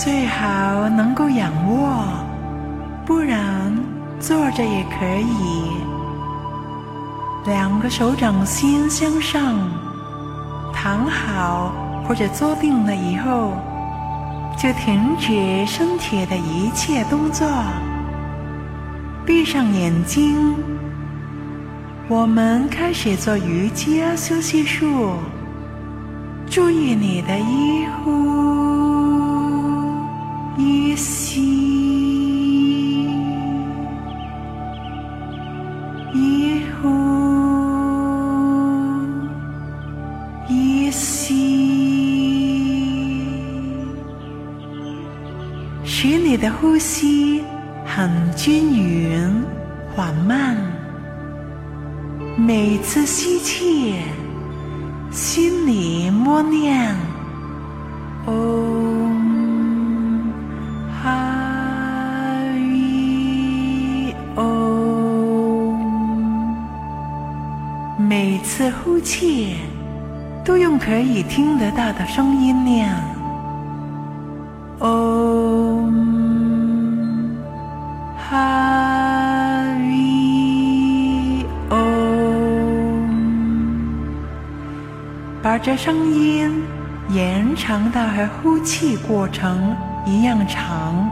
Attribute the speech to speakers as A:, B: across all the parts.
A: 最好能够仰卧，不然坐着也可以。两个手掌心向上，躺好或者坐定了以后，就停止身体的一切动作，闭上眼睛。我们开始做瑜伽休息术，注意你的一呼吸一吸。使你的呼吸很均匀、缓慢。每次吸气，心里默念“哦每次呼气，都用可以听得到的声音念“嗡”。这声音延长到和呼气过程一样长，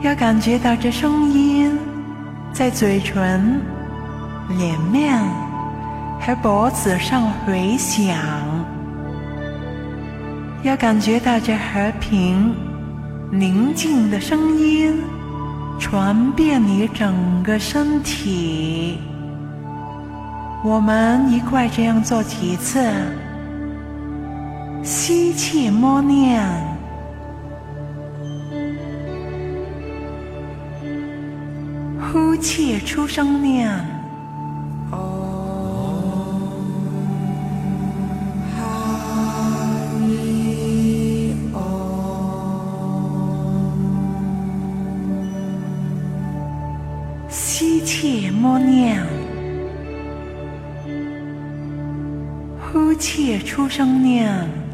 A: 要感觉到这声音在嘴唇、脸面和脖子上回响，要感觉到这和平、宁静的声音传遍你整个身体。我们一块这样做几次，吸气默念，呼气出声念，出生年。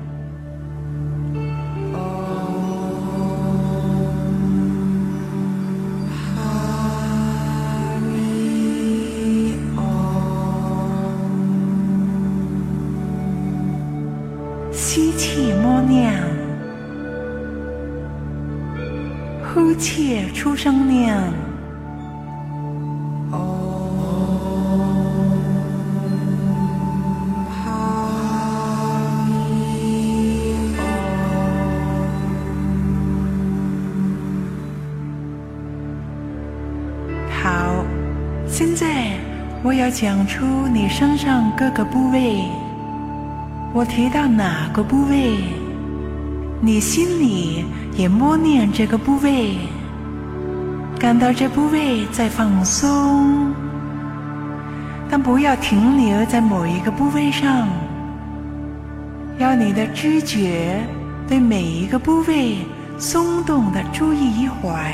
A: 要讲出你身上各个部位，我提到哪个部位，你心里也默念这个部位，感到这部位在放松，但不要停留在某一个部位上，要你的知觉对每一个部位松动的注意一会儿，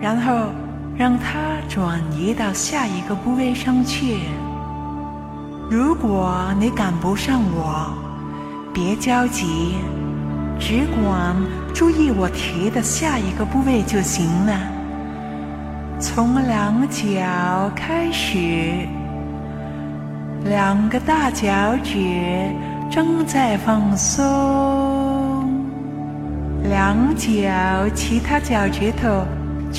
A: 然后。让它转移到下一个部位上去。如果你赶不上我，别着急，只管注意我提的下一个部位就行了。从两脚开始，两个大脚趾正在放松，两脚其他脚趾头。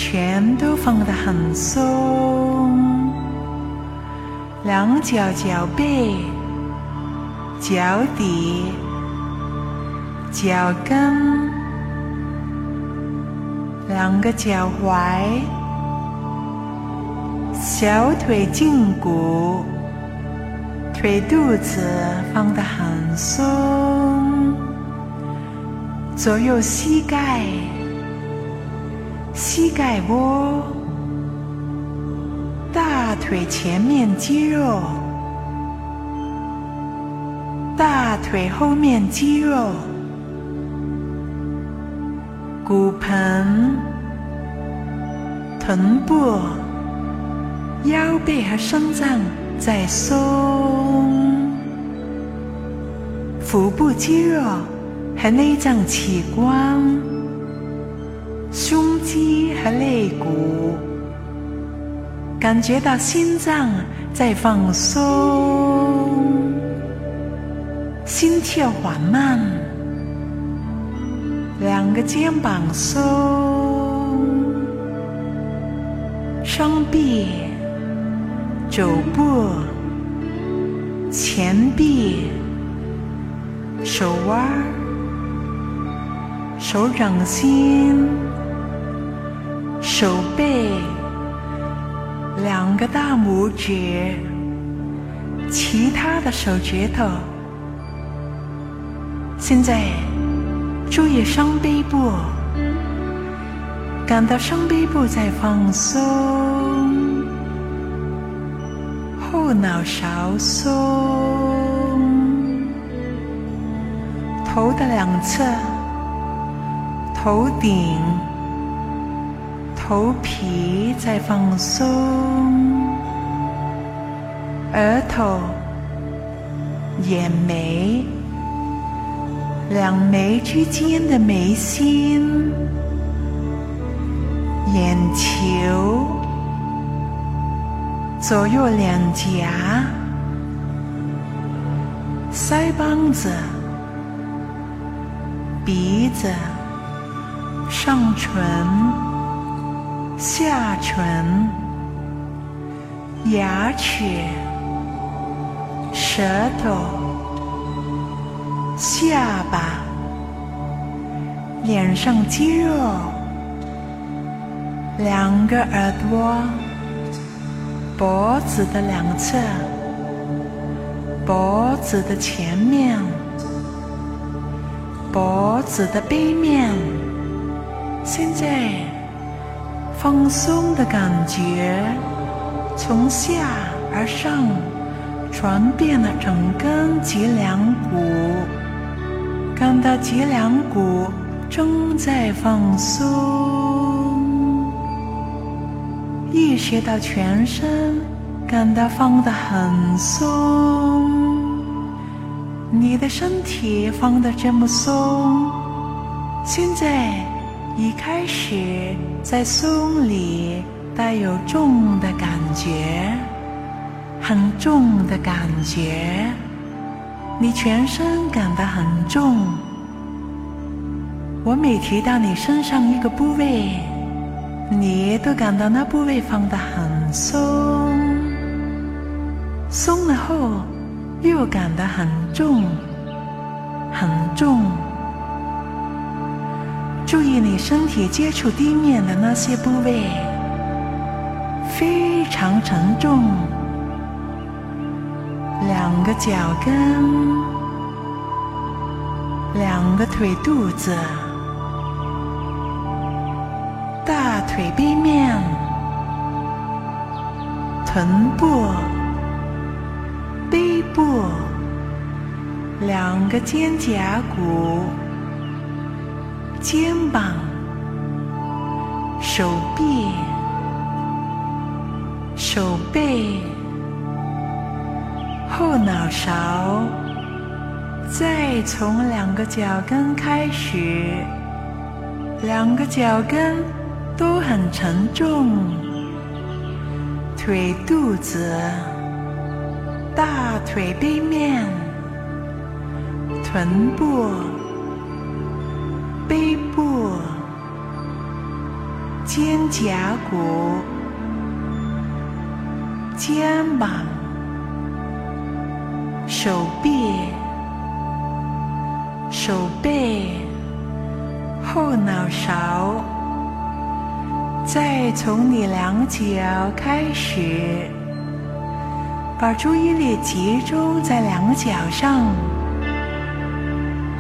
A: 全都放得很松，两脚脚背、脚底、脚跟，两个脚踝、小腿胫骨、腿肚子放得很松，左右膝盖。膝盖窝、大腿前面肌肉、大腿后面肌肉、骨盆、臀部、腰背和肾脏在松，腹部肌肉和内脏器官、胸肌和肋骨，感觉到心脏在放松，心跳缓慢，两个肩膀松，双臂、肘部、前臂、手腕。手掌心、手背、两个大拇指、其他的手指头。现在注意上背部，感到上背部在放松，后脑勺松，头的两侧。头顶、头皮在放松，额头、眼眉、两眉之间的眉心、眼球、左右两颊、腮帮子、鼻子。上唇、下唇、牙齿、舌头、下巴、脸上肌肉、两个耳朵、脖子的两侧、脖子的前面、脖子的背面。现在，放松的感觉从下而上传遍了整根脊梁骨，感到脊梁骨正在放松，意识到全身感到放得很松，你的身体放得这么松，现在。一开始在松里带有重的感觉，很重的感觉，你全身感到很重。我每提到你身上一个部位，你都感到那部位放得很松，松了后又感到很重，很重。注意你身体接触地面的那些部位，非常沉重。两个脚跟，两个腿肚子，大腿背面，臀部，背部，两个肩胛骨。肩膀、手臂、手背、后脑勺，再从两个脚跟开始，两个脚跟都很沉重，腿肚子、大腿背面、臀部。背部、肩胛骨、肩膀、手臂、手背、后脑勺，再从你两脚开始，把注意力集中在两脚上。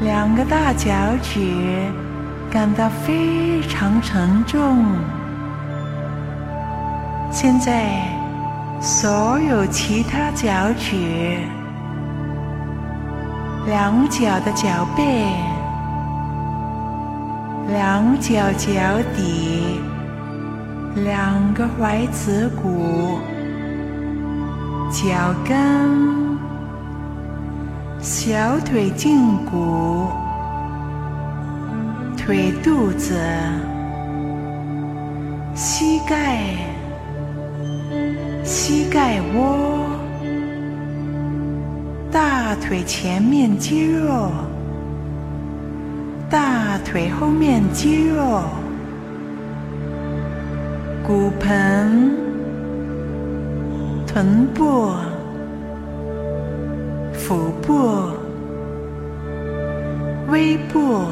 A: 两个大脚趾感到非常沉重。现在，所有其他脚趾、两脚的脚背、两脚脚底、两个踝子骨、脚跟。小腿胫骨、腿肚子、膝盖、膝盖窝、大腿前面肌肉、大腿后面肌肉、骨盆、臀部、腹部。胃部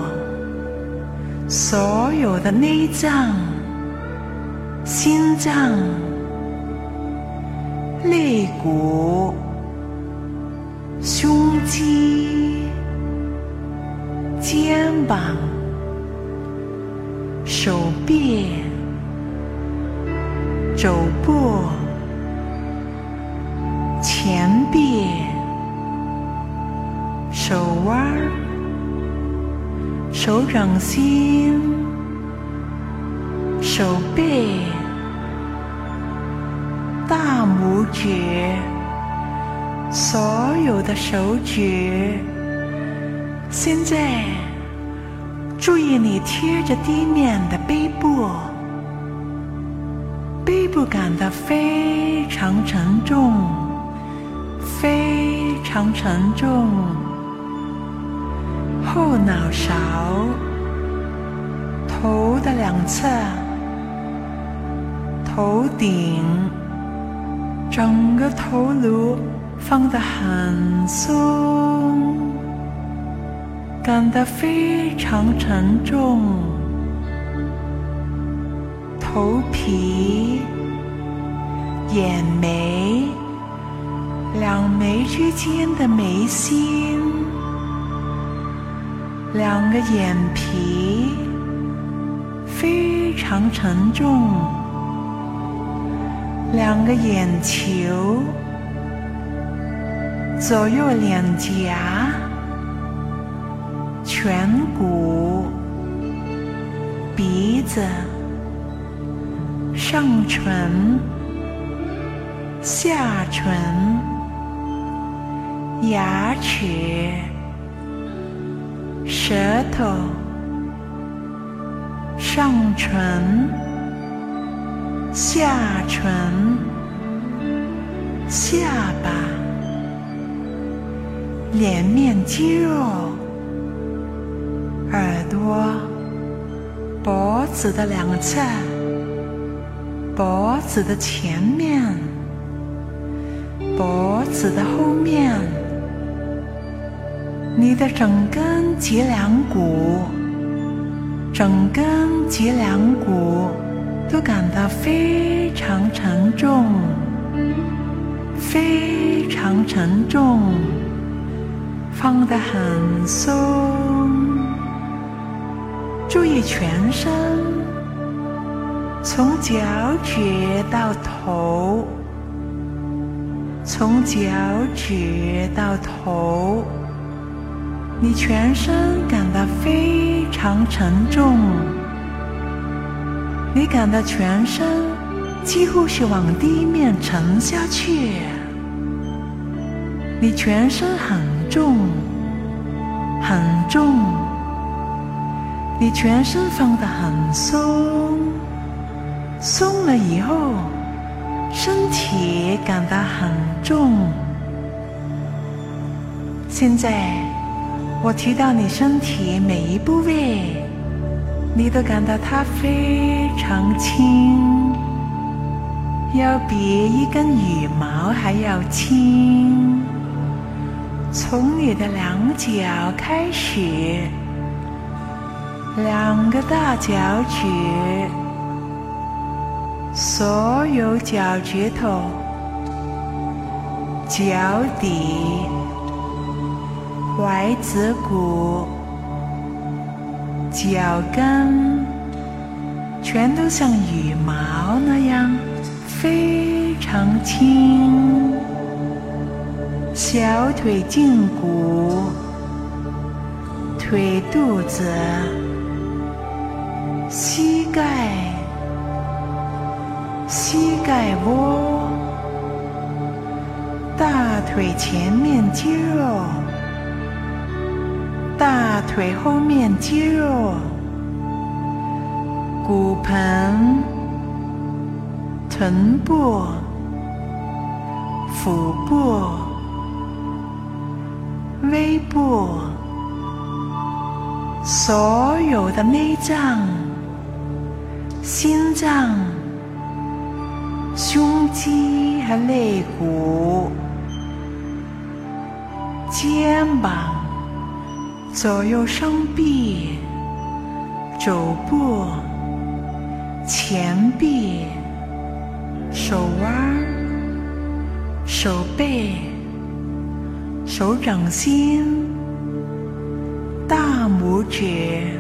A: 所有的内脏、心脏、肋骨、胸肌、肩膀、手臂、肘部、手掌心、手背、大拇指，所有的手指。现在，注意你贴着地面的背部，背部感到非常沉重，非常沉重。后脑勺、头的两侧、头顶，整个头颅放得很松，感到非常沉重。头皮、眼眉、两眉之间的眉心。两个眼皮非常沉重，两个眼球，左右脸颊，颧骨，鼻子，上唇，下唇，牙齿。舌头、上唇、下唇、下巴、脸面肌肉、耳朵、脖子的两侧、脖子的前面、脖子的后面。你的整根脊梁骨，整根脊梁骨都感到非常沉重，非常沉重，放得很松。注意全身，从脚趾到头，从脚趾到头。你全身感到非常沉重，你感到全身几乎是往地面沉下去，你全身很重，很重，你全身放得很松，松了以后，身体感到很重，现在。我提到你身体每一部位，你都感到它非常轻，要比一根羽毛还要轻。从你的两脚开始，两个大脚趾，所有脚趾头，脚底。踝子骨、脚跟，全都像羽毛那样非常轻。小腿胫骨、腿肚子、膝盖、膝盖窝、大腿前面肌肉。大腿后面肌肉，骨盆、臀部、腹部、微部，所有的内脏、心脏、胸肌和肋骨、肩膀。左右双臂、肘部、前臂、手腕、手背、手掌心、大拇指，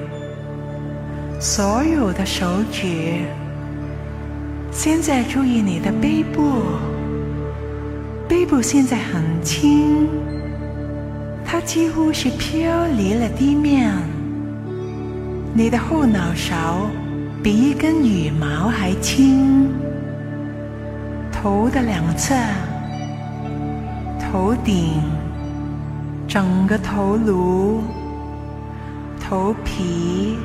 A: 所有的手指。现在注意你的背部，背部现在很轻。它几乎是飘离了地面。你的后脑勺比一根羽毛还轻。头的两侧、头顶、整个头颅、头皮、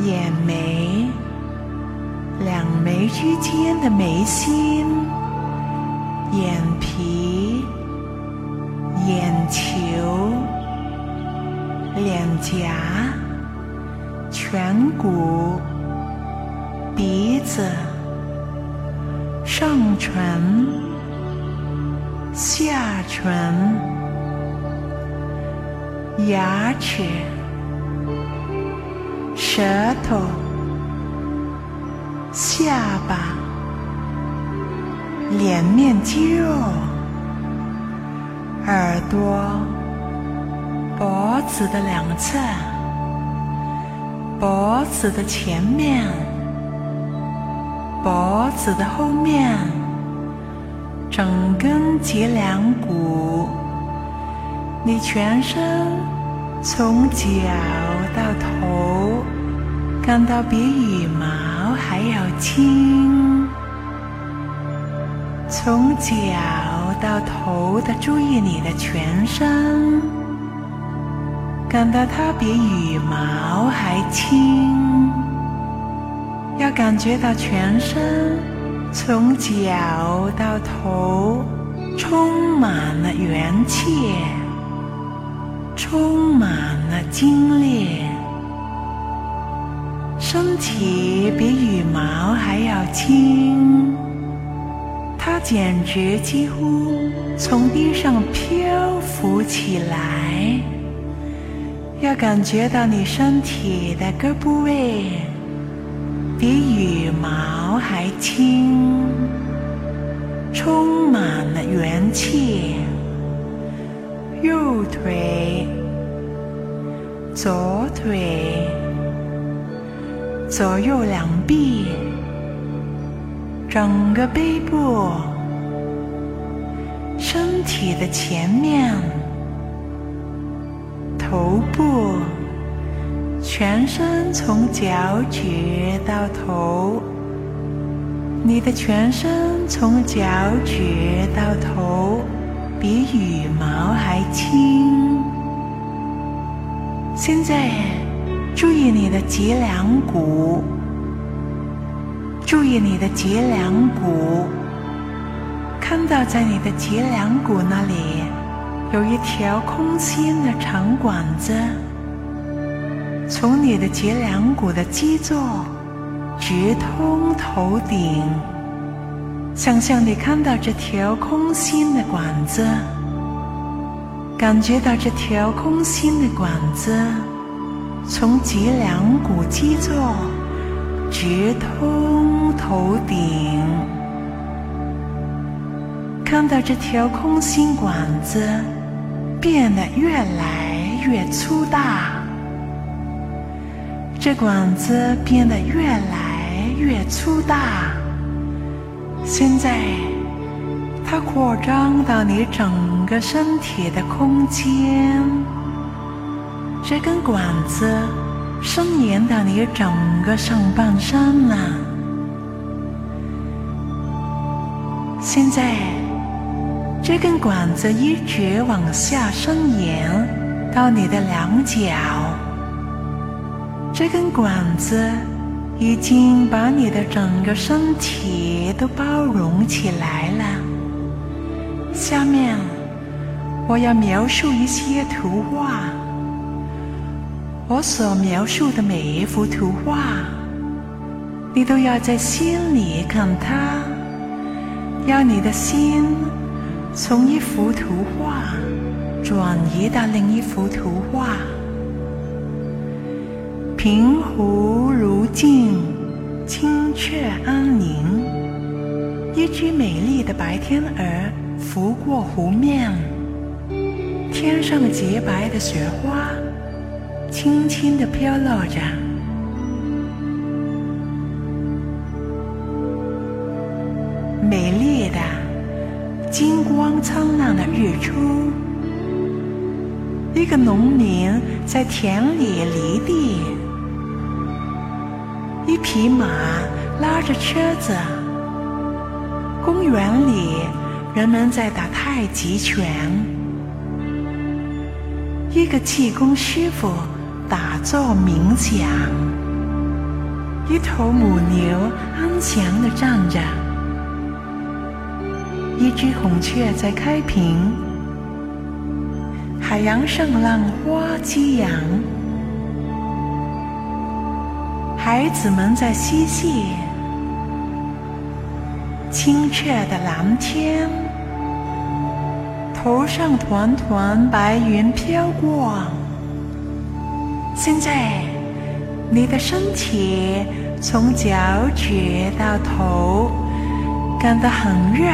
A: 眼眉、两眉之间的眉心、眼皮。眼球、脸颊、颧骨、鼻子、上唇、下唇、牙齿、舌头、下巴、脸面肌肉。耳朵、脖子的两侧、脖子的前面、脖子的后面、整根脊梁骨，你全身从脚到头，感到比羽毛还要轻，从脚。到头的，注意你的全身，感到它比羽毛还轻。要感觉到全身从脚到头充满了元气，充满了精力，身体比羽毛还要轻。简直几乎从地上漂浮起来，要感觉到你身体的各部位比羽毛还轻，充满了元气。右腿、左腿、左右两臂。整个背部、身体的前面、头部、全身从脚趾到头，你的全身从脚趾到头比羽毛还轻。现在注意你的脊梁骨。注意你的脊梁骨，看到在你的脊梁骨那里有一条空心的长管子，从你的脊梁骨的基座直通头顶。想象你看到这条空心的管子，感觉到这条空心的管子从脊梁骨基座。直通头顶，看到这条空心管子变得越来越粗大，这管子变得越来越粗大。现在，它扩张到你整个身体的空间，这根管子。伸延到你整个上半身了。现在，这根管子一直往下伸延到你的两脚。这根管子已经把你的整个身体都包容起来了。下面我要描述一些图画，我所描述的每一幅图画，你都要在心里看它，要你的心从一幅图画转移到另一幅图画。平湖如镜，清澈安宁。一只美丽的白天鹅拂过湖面，天上洁白的雪花轻轻地飘落着。美丽的金光灿烂的日出。一个农民在田里犁地。一匹马拉着车子，公园里人们在打太极拳。一个气功师傅打坐冥想，一头母牛安详地站着，一只孔雀在开屏，海洋上浪花激扬。孩子们在嬉戏，清澈的蓝天，头上团团白云飘过。现在，你的身体从脚趾到头感到很热，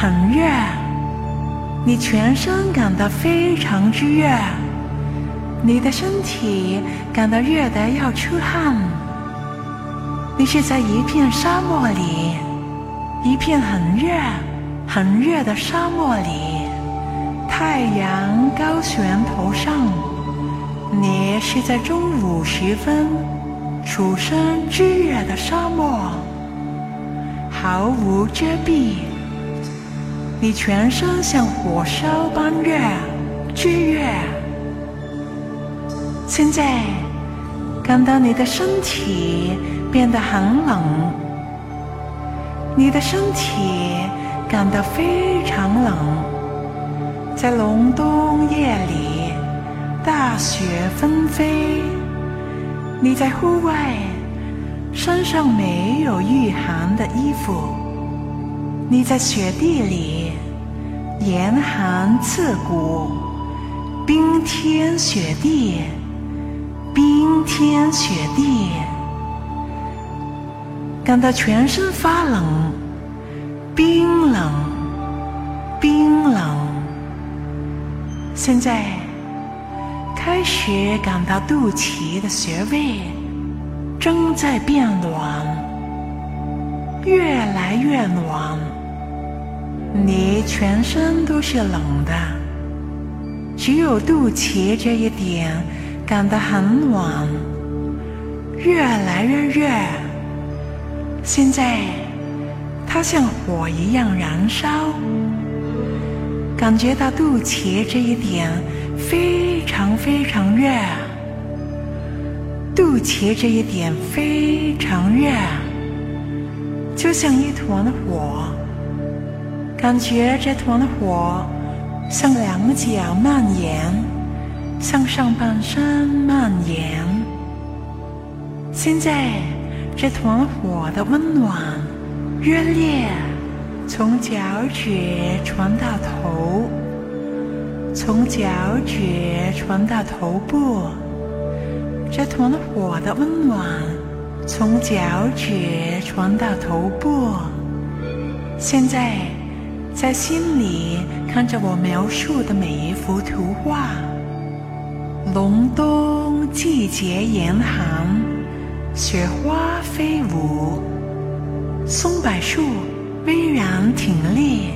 A: 很热，你全身感到非常之热。你的身体感到热得要出汗，你是在一片沙漠里，一片很热、很热的沙漠里，太阳高悬头上，你是在中午时分，处身炙热的沙漠，毫无遮蔽，你全身像火烧般热、炙热。现在感到你的身体变得很冷，你的身体感到非常冷。在隆冬夜里，大雪纷飞，你在户外，身上没有御寒的衣服，你在雪地里，严寒刺骨，冰天雪地。冰天雪地，感到全身发冷，冰冷，冰冷。现在开始感到肚脐的穴位正在变暖，越来越暖。你全身都是冷的，只有肚脐这一点。感到很暖，越来越热。现在它像火一样燃烧，感觉到肚脐这一点非常非常热，肚脐这一点非常热，就像一团火。感觉这团火向两脚蔓延。向上半身蔓延。现在，这团火的温暖、热烈，从脚趾传到头，从脚趾传到头部。这团火的温暖，从脚趾传到头部。现在，在心里看着我描述的每一幅图画。隆冬季节严寒，雪花飞舞，松柏树巍然挺立，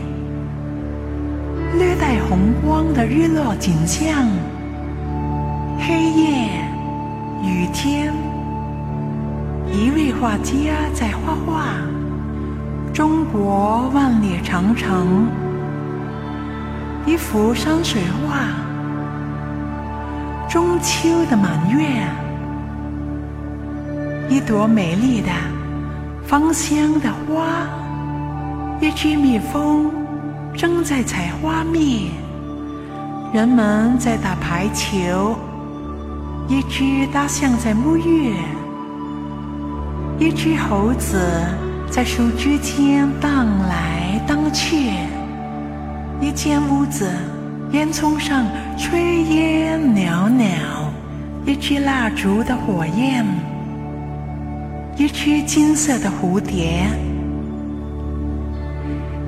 A: 略带红光的日落景象。黑夜，雨天，一位画家在画画。中国万里长城，一幅山水画。中秋的满月，一朵美丽的芳香的花，一只蜜蜂正在采花蜜，人们在打排球，一只大象在沐浴，一只猴子在树枝间荡来荡去，一间屋子烟囱上炊烟袅袅。一支蜡烛的火焰，一只金色的蝴蝶。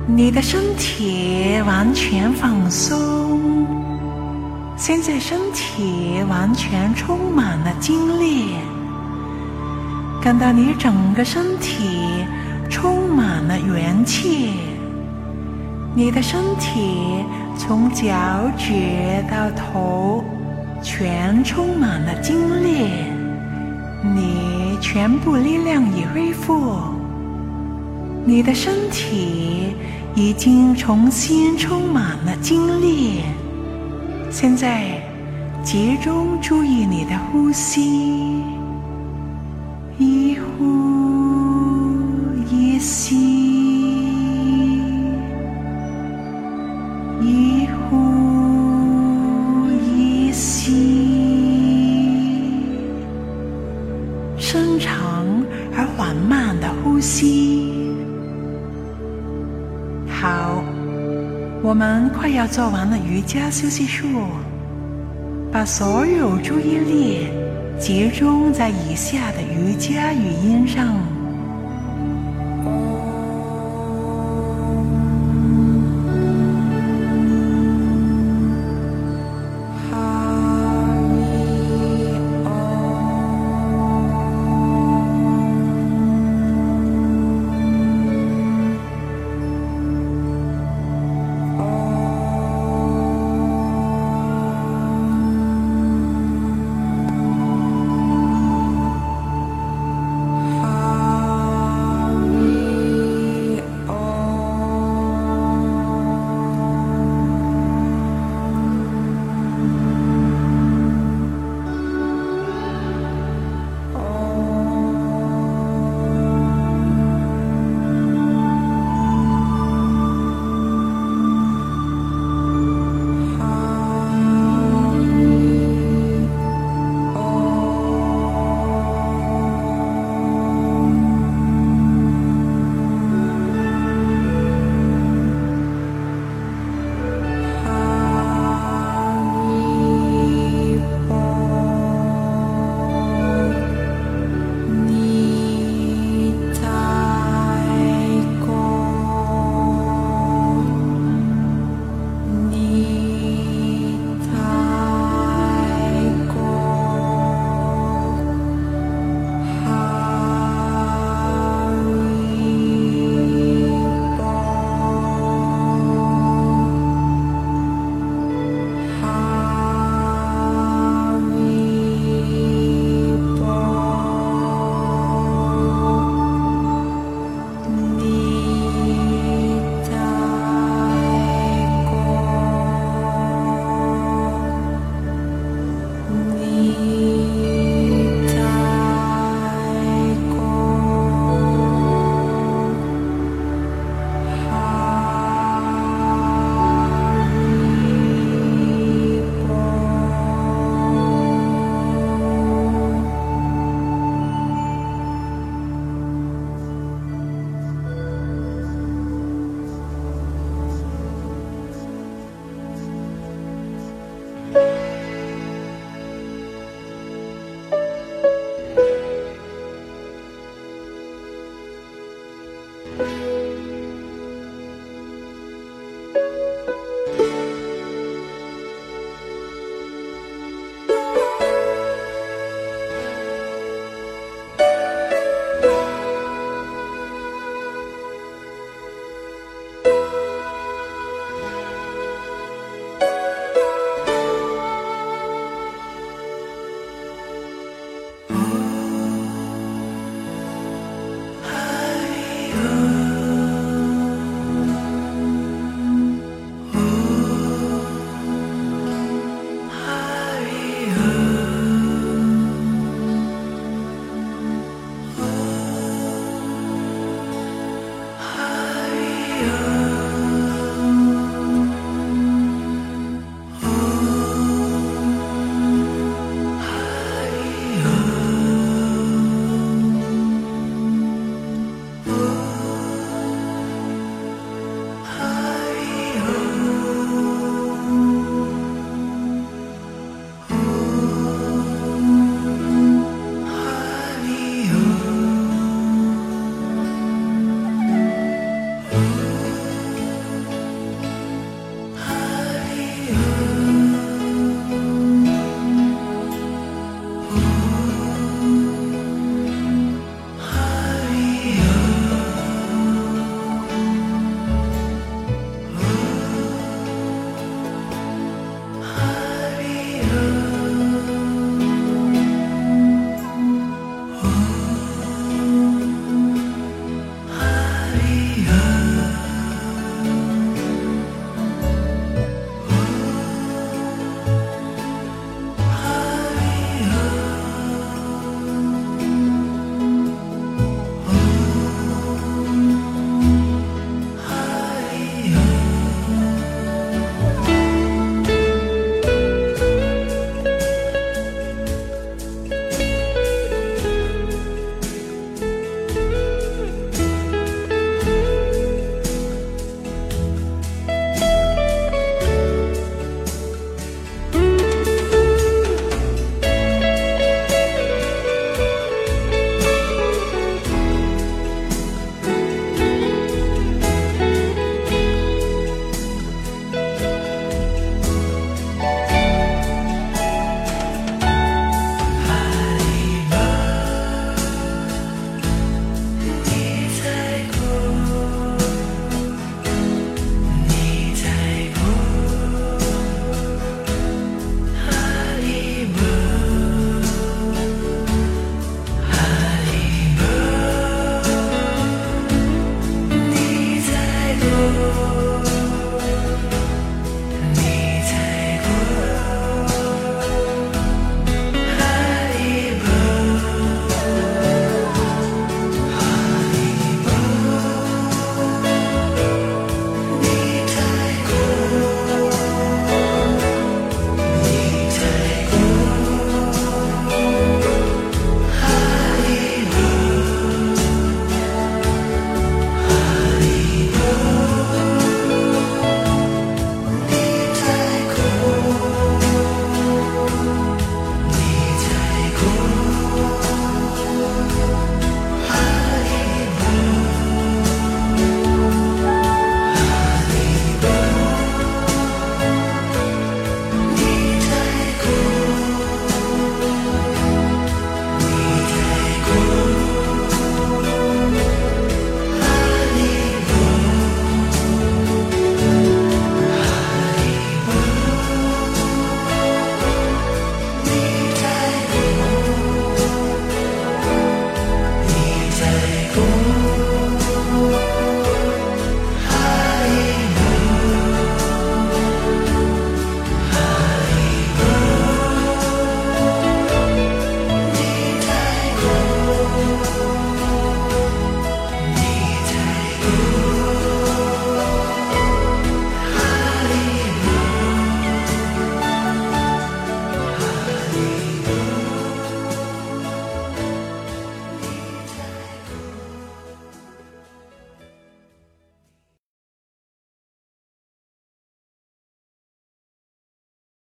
A: 你的身体完全放松，现在身体完全充满了精力，感到你整个身体充满了元气。你的身体从脚趾到头。全充满了精力，你全部力量已恢复，你的身体已经重新充满了精力。现在集中注意你的呼吸，要做完了瑜伽休息术，把所有注意力集中在以下的瑜伽语音上。